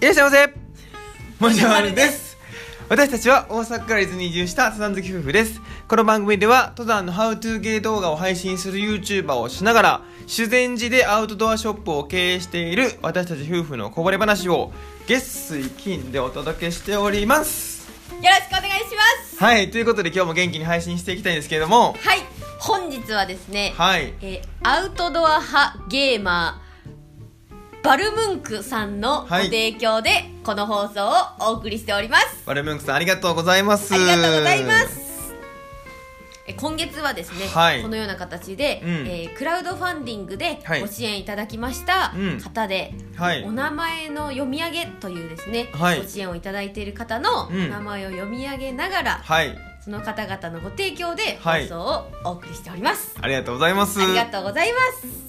いらっしゃいませ。もじまるです。私たちは大阪から伊豆に移住した登山好き夫婦です。この番組では登山のハウトゥーゲー動画を配信する YouTuber をしながら修善寺でアウトドアショップを経営している私たち夫婦のこぼれ話を月水金でお届けしております。よろしくお願いします。はいということで今日も元気に配信していきたいんですけれども。はい。本日はですね、はい。えーアウトドア派ゲーマーバルムンクさんのごはい。提供でこの放送をお送りしております、バルムンクさんありがとうございます。ありがとうございます。え今月はですね、はい。このような形で、うん。えークラウドファンディングではい。ご支援いただきましたうん。方で、はい。お名前の読み上げというですね、はい。ご支援をいただいている方のうん。名前を読み上げながら、はい。その方々のご提供で放はい。送をお送りしております、ありがとうございます。ありがとうございます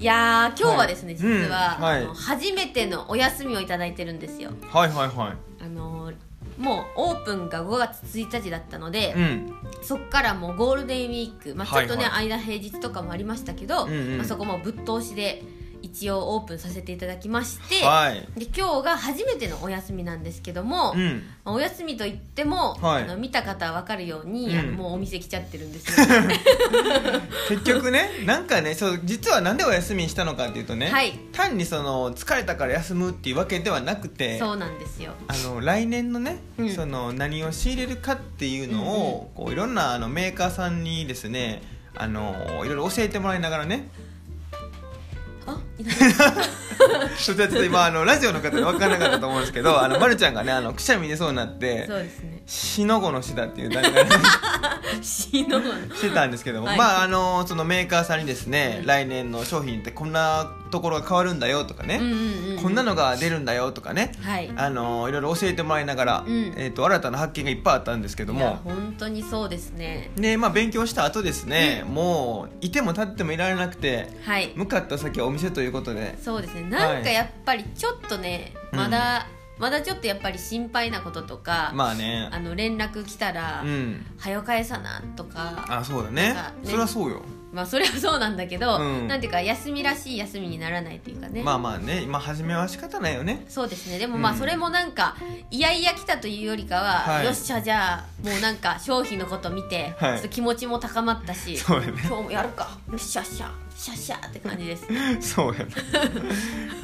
いやー今日はですね、はい。実は、うん。はい。あの初めてのお休みをいただいてるんですよ。はいはいはい。あのーもうオープンが5月1日だったので、うん。そっからもうゴールデンウィーク、まあ、ちょっとね、はい間平日とかもありましたけど、うんうん。まあ、そこもぶっ通しで一応オープンさせていただきまして、はい。で今日が初めてのお休みなんですけども、うん。まあお休みといっても、はい。あの見た方は分かるように、うん。もうお店来ちゃってるんですよ、結局ねなんかねそう実はなんでお休みにしたのかっていうとね、はい。単にその疲れたから休むっていうわけではなくてそうなんですよ。あの来年のね、うん。その何を仕入れるかっていうのを、こういろんなあのメーカーさんにですねあのいろいろ教えてもらいながらねあいない。ちょっと今あのラジオの方で分からなかったと思うんですけどあの、ま、るちゃんがねあのくしゃみ出そうになってそうですね「しのごのし」だっていう段階で死のしてたんですけども、はい。まああのそのメーカーさんにですね、うん。来年の商品ってこんなところが変わるんだよとかね、うんうんうんこんなのが出るんだよとかね。はい。あのいろいろ教えてもらいながら、うんえー、と新たな発見がいっぱいあったんですけども。本当にそうですね。で、まあ、勉強した後ですね、もういても立ってもいられなくてはい。向かった先はお店ということで。そうですね。なんかやっぱりちょっとね、うんまだ、ちょっとやっぱり心配なこととか、まあね。あの連絡来たらうん「はよ返さな」とかあそうだね。ね。それはそうよ。まあそれはそうなんだけど、うん。なんていうか休みらしい休みにならないっていうかね、まあまあね。今初めは仕方ないよね。そうですね。でもまあうんそれもなんかいやいや来たというよりかは、はい。よっしゃじゃあもうなんか商品のこと見て、はい。ちょっと気持ちも高まったしね。今日もやるか。よっしゃっしゃシャッシャって感じです。そうやな。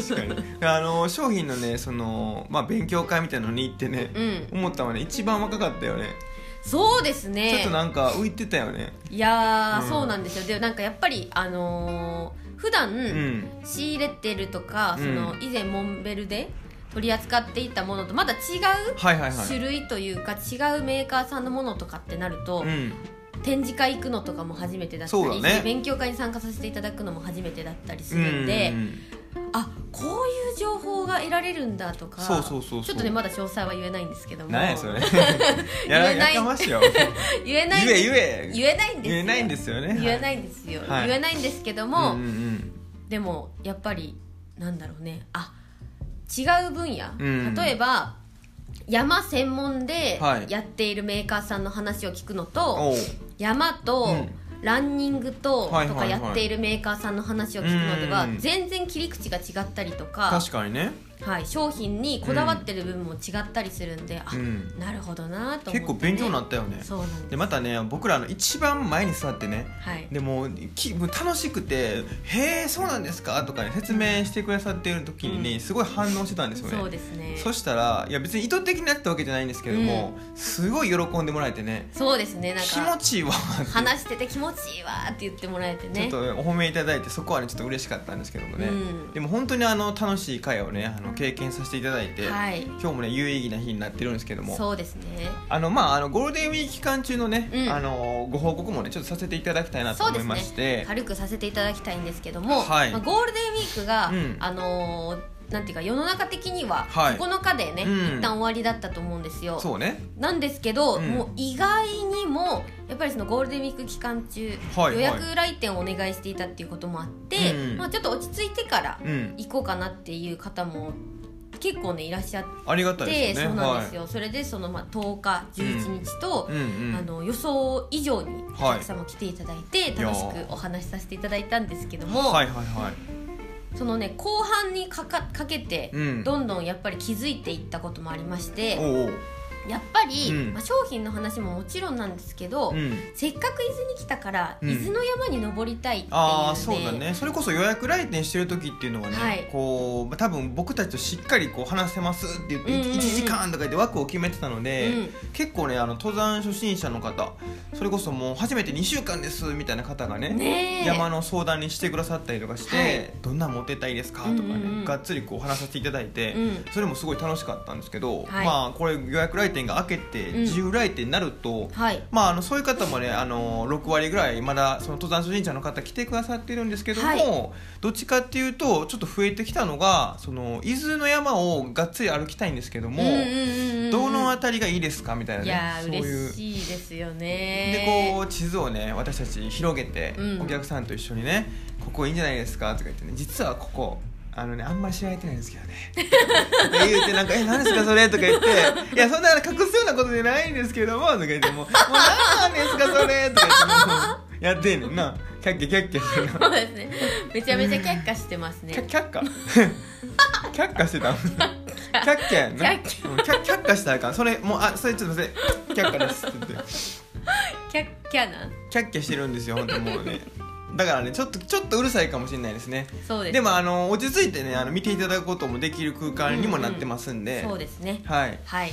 確かに。あの商品のねその、まあ、勉強会みたいなのに行ってね、うん。思ったのはね一番若かったよね。そうですね。ちょっとなんか浮いてたよね。いやー、うん。そうなんですよ。でなんかやっぱりあのー普段、うん。仕入れてるとかそのうん以前モンベルで取り扱っていたものとまだ違うはいはいはい。種類というか違うメーカーさんのものとかってなると、うん展示会行くのとかも初めてだったり、そうだね。勉強会に参加させていただくのも初めてだったりすうんるんで、うん。あこういう情報が得られるんだとかちょっとねまだ詳細は言えないんですけども。何やそれ言えない言えない。言え言え。ないんですよ。言えないんですよね。言えないんですよ、はい。言えないんですけども、うんうん。でもやっぱりなんだろうね。あ違う分野、うん。例えば山専門ではい。やっているメーカーさんの話を聞くのうんと、おう。山と、うん。ランニングと、はいはいはい。とかやっているメーカーさんの話を聞くのではうん。全然切り口が違ったりとか、確かにねはい、商品にこだわってる部分も違ったりするんで、あうん。なるほどなと思って、ね、結構勉強になったよね。そうなんです。でまたね僕らあの一番前に座ってねはい。でもきもう楽しくて「へえそうなんですか?」とかね説明してくださっている時にね、うん。すごい反応してたんですよね。そうですね。そしたらいや別に意図的にやったわけじゃないんですけども、すごい喜んでもらえてね。そうですねなん気持かちいいわって。話してて気持ちいいわって言ってもらえてね。ちょっとお褒めいただいてそこはねちょっと嬉しかったんですけどもね、うん。でも本当にあの楽しい会をねあの経験させていただいて、はい。今日もね有意義な日になってるんですけども。そうですね。あのまああのゴールデンウィーク期間中のね、うん。あのご報告もねちょっとさせていただきたいなと思いまして、軽くさせていただきたいんですけども、はい。まあ、ゴールデンウィークが、うん。あのーなんていうか世の中的にははい。9日でね、うん。一旦終わりだったと思うんですよ。そうね。なんですけど、うん。もう意外にもやっぱりそのゴールデンウィーク期間中、はい予約来店をお願いしていたっていうこともあって、うんまあ、ちょっと落ち着いてからうん。行こうかなっていう方も結構ねいらっしゃっありがたいて、ですそうなんですよ、それでそのまあ10日11日と、はい、うんうん。あの予想以上におはい客様来ていただいて、い。や楽しくお話しさせていただいたんですけども、はい。はい。はいそのね後半にかかかけて、うん。どんどんやっぱり気づいていったこともありましておうおうやっぱり、うん。まあ、商品の話ももちろんなんですけど、うん。せっかく伊豆に来たから、うん。伊豆の山に登りたいっていうああそうだね。それこそ予約来店してる時っていうのはね、はい。こうまあ多分僕たちとしっかりこう話せますって言って、うんうんうん。1時間とか言って枠を決めてたので、うん。結構ねあの登山初心者の方それこそもう初めて2週間ですみたいな方がねねえ。山の相談にしてくださったりとかして、はい。どんなん持ってったらいいですかとかね、うんうんうん。がっつりこう話させていただいて、うん。それもすごい楽しかったんですけど、はい。まあこれ予約来店が開けてうん。自由来店になると、はい。まあ、あのそういう方もねあの6割ぐらいまだその登山初心者の方来てくださってるんですけども、はい。どっちかっていうとちょっと増えてきたのがその伊豆の山をがっつり歩きたいんですけども、どの辺りがいいですかみたいないねやーそういう。嬉しいですよでねこう地図をね私たち広げて、うん。お客さんと一緒にね「ここいいんじゃないですか?」とか言ってね実はここあのねあんまり知られてないんですけどねとか言ってなんか「え何ですかそれ?」とか言って「いやそんな隠すようなことじゃないんですけども」とか言ってもう「もう何なんですかそれ?」とか言ってもうやってんねんなキャッキャキャッキャしてるそうですねめちゃめちゃ却下してますねキャキャッカキャッカしてたキャッキャやんなキャッキうんキャキャッカしたらあかんそれもうあそれちょっと待ってキャッカですって言ってキャッキャなキャッキャしてるんですよ本当もうねだからねちょっとちょっとうるさいかもしれないですね。そうです。でもあの落ち着いてねあの見ていただくこともできる空間にもなってますんで、そうですね。はい。はい。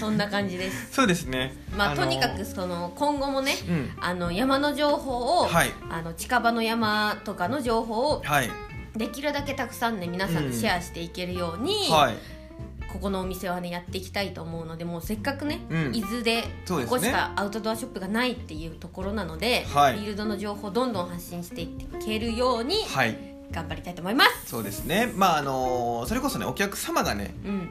そんな感じです。そうですね。まあ、のとにかくその今後もねうん。あの山の情報を、はい。あの近場の山とかの情報をはい。できるだけたくさんね皆さんにシェアしていけるように、はいここのお店はねやっていきたいと思うのでもうせっかくね、うん。伊豆でここしかアウトドアショップがないっていうところなので、はい。フィールドの情報をどんどん発信していけるようにはい。頑張りたいと思います。そうですね。まああのそれこそねお客様がねうん、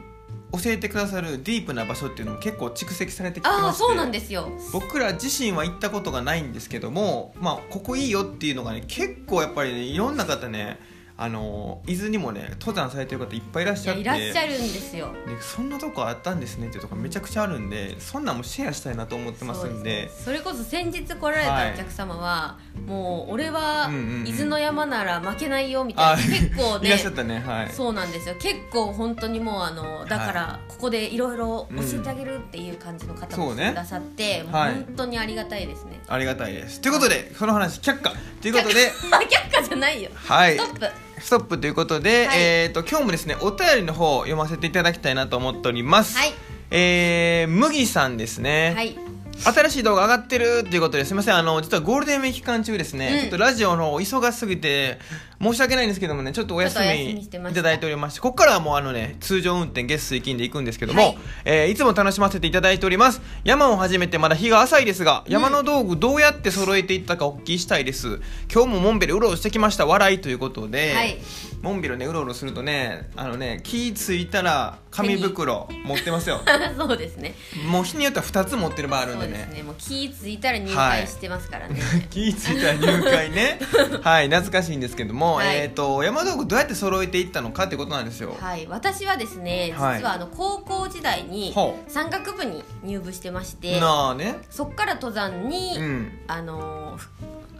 教えてくださるディープな場所っていうのも結構蓄積されてきてまそうなんですよ。僕ら自身は行ったことがないんですけども、まあ、ここいいよっていうのがね結構やっぱりねいろんな方ねあの伊豆にもね登山されてる方いっぱいいらっしゃっていらっしゃるんですよ。でそんなとこあったんですねっていうとこめちゃくちゃあるんでそんなんもシェアしたいなと思ってますんで。それこそ先日来られたお客様は、もう俺はうんうんうん。伊豆の山なら負けないよみたいな、あ結構いらっしゃねったねはい。そうなんですよ。結構本当にもうあのだからここでいろいろ教えてあげるっていう感じの方もくださって、もうはい。本当にありがたいですね、ありがたいです。ということでその話却下。ということであ却下じゃないよ。はい。ストップストップということで、はい。えっ、と今日もですねお便りの方を読ませていただきたいなと思っております。はい。えー、麦さんですね、はい新しい動画上がってるっていうことですみません。あの実はゴールデンウィーク期間中ですね、うん。ちょっとラジオの方忙しすぎて申し訳ないんですけどもねちょっとお休みいただいておりましてここからはもうあのね通常運転月水金で行くんですけども、はい。いえーいつも楽しませていただいております。山を始めてまだ日が浅いですが山の道具どうやって揃えていったかお聞きしたいです。今日もモンベルうろうろしてきました。笑いということで、はい。モンベルねうろうろするとねあのね気ついたら紙袋持ってますよ。そうですね。もう日によっては2つ持ってる場合あるんでね。ですね。もう気ぃついたら入会してますからね、気ぃついたら入会ね。はい。懐かしいんですけども、はい。えっ、と山道具どうやって揃えていったのかってことなんですよ、はい、私はですね実はい。はあの高校時代にほ山岳部に入部してましてなあね。そっから登山に、うん。あのふ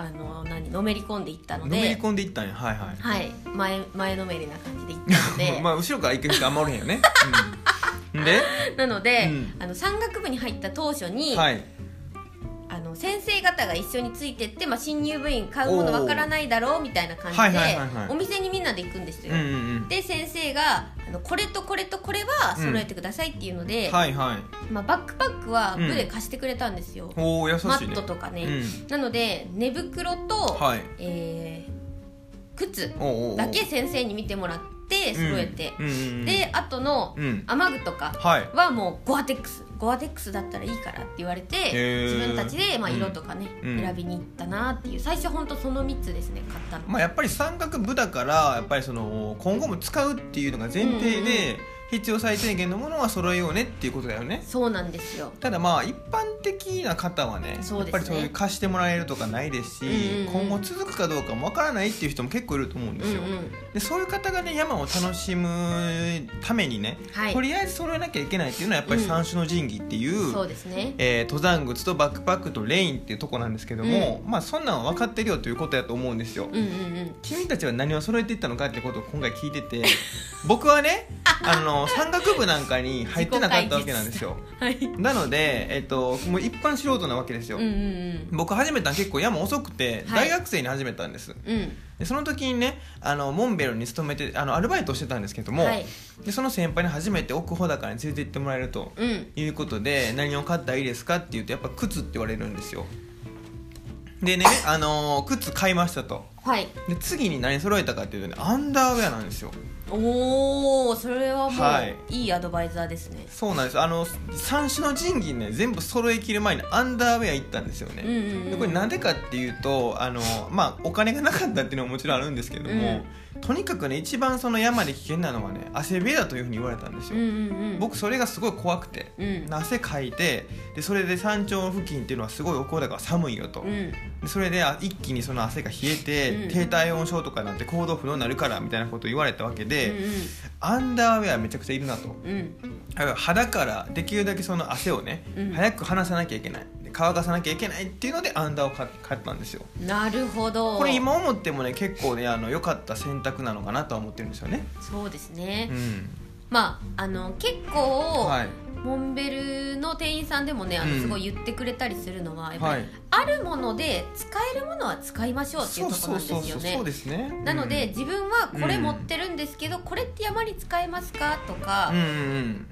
あの何のめり込んでいったののめりで込んでいったんや。はいはい。はい。前前のめりな感じで行ったので、まあ後ろから行く人あんまおれへんよね、うん、で？なので、うん。あの山岳部に入った当初に、はい。あの先生方が一緒についてって、まあ、新入部員買うものわからないだろうみたいな感じで、お店にみんなで行くんですよ、うんうんうん。で先生があのこれとこれとこれは揃えてくださいっていうので、はいはい。まあ、バックパックは部で貸してくれたんですよ、おお優しいね。マットとかね、うん。なので寝袋と、はい。えー靴だけ先生に見てもらって揃えて、うん。うんうんうん。であとのうん。雨具とかはもうゴアテックス。ゴアテックスだったらいいからって言われて自分たちでまあうん。色とかね、うん。選びに行ったなっていう。最初本当その3つですね買ったの、まあやっぱり山岳部だからやっぱりその今後も使うっていうのが前提で、うんうん必要最低限のものは揃えようねっていうことだよね。そうなんですよ。ただまあ一般的な方はねね。やっぱりそういう貸してもらえるとかないですし、うんうんうん。今後続くかどうかもわからないっていう人も結構いると思うんですよ、うんうんでそういう方がね山を楽しむためにね、はい。とりあえず揃えなきゃいけないっていうのはやっぱり三種の神器っていう、そうですね。えー登山靴とバックパックとレインっていうとこなんですけども、まあそんなんは分かってるよということやと思うんですよ、うんうんうん。君たちは何を揃えていったのかってことを今回聞いてて 僕はねあの山岳部なんかに入ってなかったわけなんですよ。はいなので、えっと、もう一般素人なわけですよ、うんうん僕始めたの結構山遅くてはい。大学生に始めたんです、うん。うんでその時にねあのモンベルに勤めてあのアルバイトをしてたんですけども、はい。でその先輩に初めて奥穂高に連れて行ってもらえるとうん。いうことで何を買ったらいいですかって言うとやっぱ靴って言われるんですよでね、あのー靴買いましたと。はい。で次に何揃えたかっていうとねアンダーウェアなんですよ。おおそれはもう、はい。い、いアドバイザーですね。そうなんです。あの三種の神器ね全部揃えきる前にアンダーウェア行ったんですよね、うんうんうんでこれなんでかっていうとあの、まあ、お金がなかったっていうのももちろんあるんですけども、とにかくね一番その山で危険なのはね汗びえだというふうに言われたんですよ、うんうんうん。僕それがすごい怖くて、うん。汗かいてでそれで山頂付近っていうのはすごいお高だから寒いよと、うん。でそれであ一気にその汗が冷えて、うん。低体温症とかなんて行動不能になるからみたいなことを言われたわけで、うアンダーウェアめちゃくちゃいるなと。んうん。うんだから肌からできるだけその汗をね、うん。早く離さなきゃいけない。で乾かさなきゃいけないっていうのでアンダーを買買ったんですよ。なるほど。これ今思ってもね結構ねあの良かった選択なのかなとは思ってるんですよね。そうですね、うん。まああの結構、はい。モンベルの店員さんでもねあのうん。すごい言ってくれたりするのは、やっぱり、はい。あるもので使えるものは使いましょうっていうところなんですよね。そうですね。なので、うん。自分はこれ持ってるんですけど、これって山に使えますか？とかうん、うん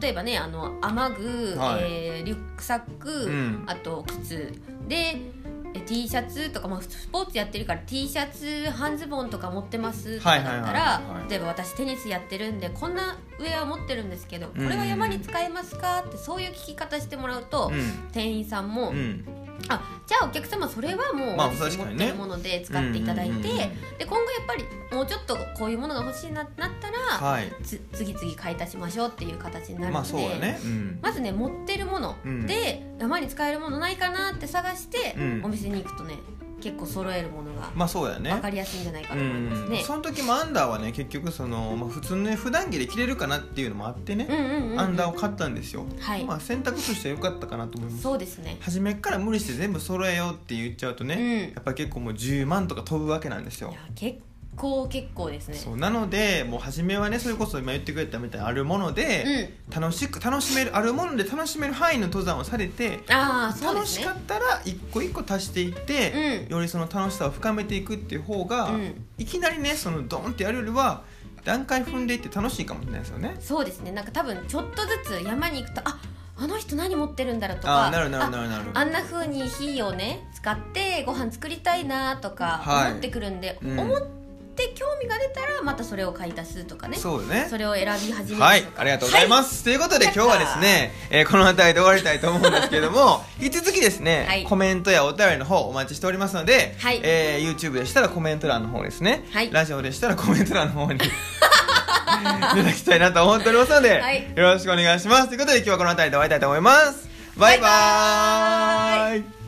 例えばねあの雨具、はい。えーリュックサック、うん。あと靴。でえ T シャツとか、まあ、スポーツやってるから T シャツ半ズボンとか持ってますとかだったら、例えば私テニスやってるんでこんなウェア持ってるんですけどこうん。れは山に使えますか？ってそういう聞き方してもらうと、うん。店員さんも、うんあじゃあお客様それはもうまあ私持ってるもので使っていただいて、で今後やっぱりもうちょっとこういうものが欲しいななったら、はい。つ次々買い足しましょうっていう形になるまので、あそうだね。うん。まずね持ってるものうん。で、山に使えるものないかなって探して、うん。お店に行くとね結構揃えるものがまあそうだね。分かりやすいんじゃないかうと思いますね。んその時もアンダーはね結局その、まあ、普通のね普段着で着れるかなっていうのもあってね、うんうんアンダーを買ったんですよ、はい、まあ 選択としては良かったかなと思います。そうですね。初めっから無理して全部揃えようって言っちゃうとね、うん。やっぱり結構もう10万とか飛ぶわけなんですよ。いや結構結構ですね。そうなのでもう初めはねそれこそ今言ってくれたみたいなあるもので、楽しく楽しめるあるもので楽しめる範囲の登山をされてああそうで楽すね。しかったら一個一個足していって、うん。よりその楽しさを深めていくっていう方が、うん。いきなりねそのドーンってやるよりは段階踏んでいって楽しいかもしれないですよね。そうですね。なんか多分ちょっとずつ山に行くとああの人何持ってるんだろうとかああなるなるなるなるあんな風に火をね使ってご飯作りたいなとかはい。思ってくるんで、うん。思って興味が出たらまたそれを買い足すとかね。そうね。それを選び始めるはい、ありがとうございます。ということで今日はですね、えーこの辺りで終わりたいと思うんですけれども、引き続きですね、はい。コメントやお便りの方お待ちしておりますので、はい。えー YouTube でしたらコメント欄の方ですね、はい。ラジオでしたらコメント欄の方に いただきたいなと思っておりますので、はい。よろしくお願いします。ということで今日はこの辺りで終わりたいと思います。バイババイバーイ